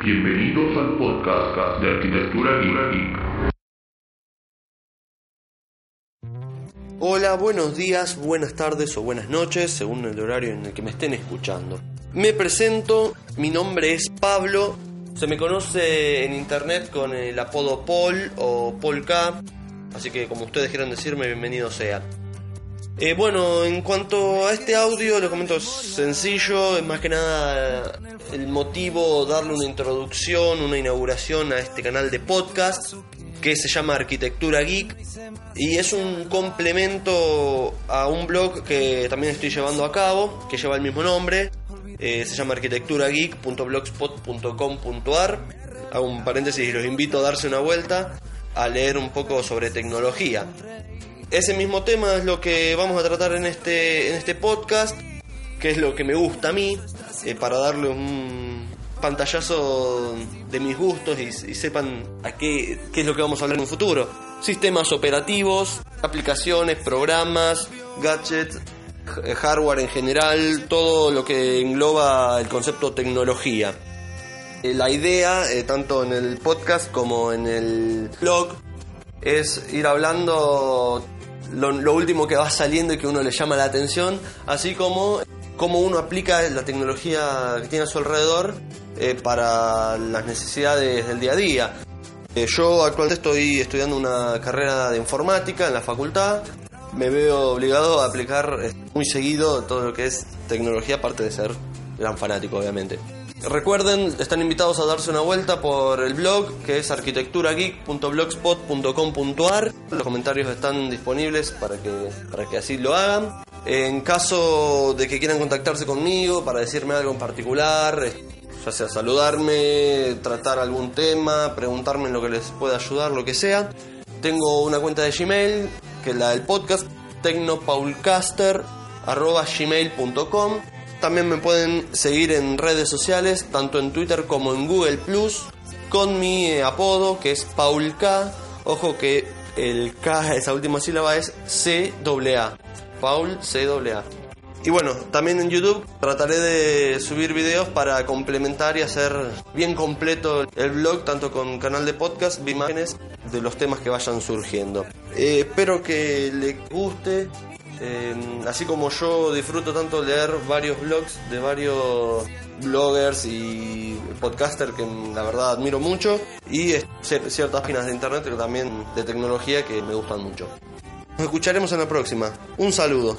Bienvenidos al podcast de Arquitectura Geek. Hola, buenos días, buenas tardes o buenas noches, según el horario en el que me estén escuchando. Me presento, mi nombre es Pablo, se me conoce en internet con el apodo Paul o Paul K, así que como ustedes quieran decirme, bienvenido sea. Eh, bueno, en cuanto a este audio, lo comento sencillo, más que nada el motivo darle una introducción, una inauguración a este canal de podcast que se llama Arquitectura Geek y es un complemento a un blog que también estoy llevando a cabo, que lleva el mismo nombre, eh, se llama arquitecturageek.blogspot.com.ar. Hago un paréntesis y los invito a darse una vuelta a leer un poco sobre tecnología. Ese mismo tema es lo que vamos a tratar en este, en este podcast, que es lo que me gusta a mí, eh, para darle un pantallazo de mis gustos y, sepan a qué, es lo que vamos a hablar en un futuro. Sistemas operativos, aplicaciones, programas, gadgets, eh, hardware en general, todo lo que engloba el concepto tecnología. Eh, La idea, tanto en el podcast como en el blog, es ir hablando lo, último que va saliendo y que uno le llama la atención, así como cómo uno aplica la tecnología que tiene a su alrededor eh, para las necesidades del día a día. Eh, yo actualmente estoy estudiando una carrera de informática en la facultad. Me veo obligado a aplicar eh, muy seguido todo lo que es tecnología, aparte de ser gran fanático, obviamente. Recuerden, están invitados a darse una vuelta por el blog que es arquitecturageek.blogspot.com.ar. Los comentarios están disponibles para que, para que así lo hagan. En caso de que quieran contactarse conmigo para decirme algo en particular, ya sea saludarme, tratar algún tema, preguntarme lo que les pueda ayudar, lo que sea, tengo una cuenta de Gmail, que es la del podcast, tecnopaulcaster.gmail.com. También me pueden seguir en redes sociales, tanto en Twitter como en Google Plus, con mi eh, apodo que es Paul K. Ojo que el K, esa última sílaba es CAA. Paul CAA. Y bueno, también en YouTube trataré de subir videos para complementar y hacer bien completo el blog, tanto con canal de podcast, imágenes de los temas que vayan surgiendo. Eh, espero que les guste. Eh, así como yo disfruto tanto leer varios blogs de varios bloggers y podcasters que la verdad admiro mucho y ciertas páginas de internet pero también de tecnología que me gustan mucho. Nos escucharemos en la próxima. Un saludo.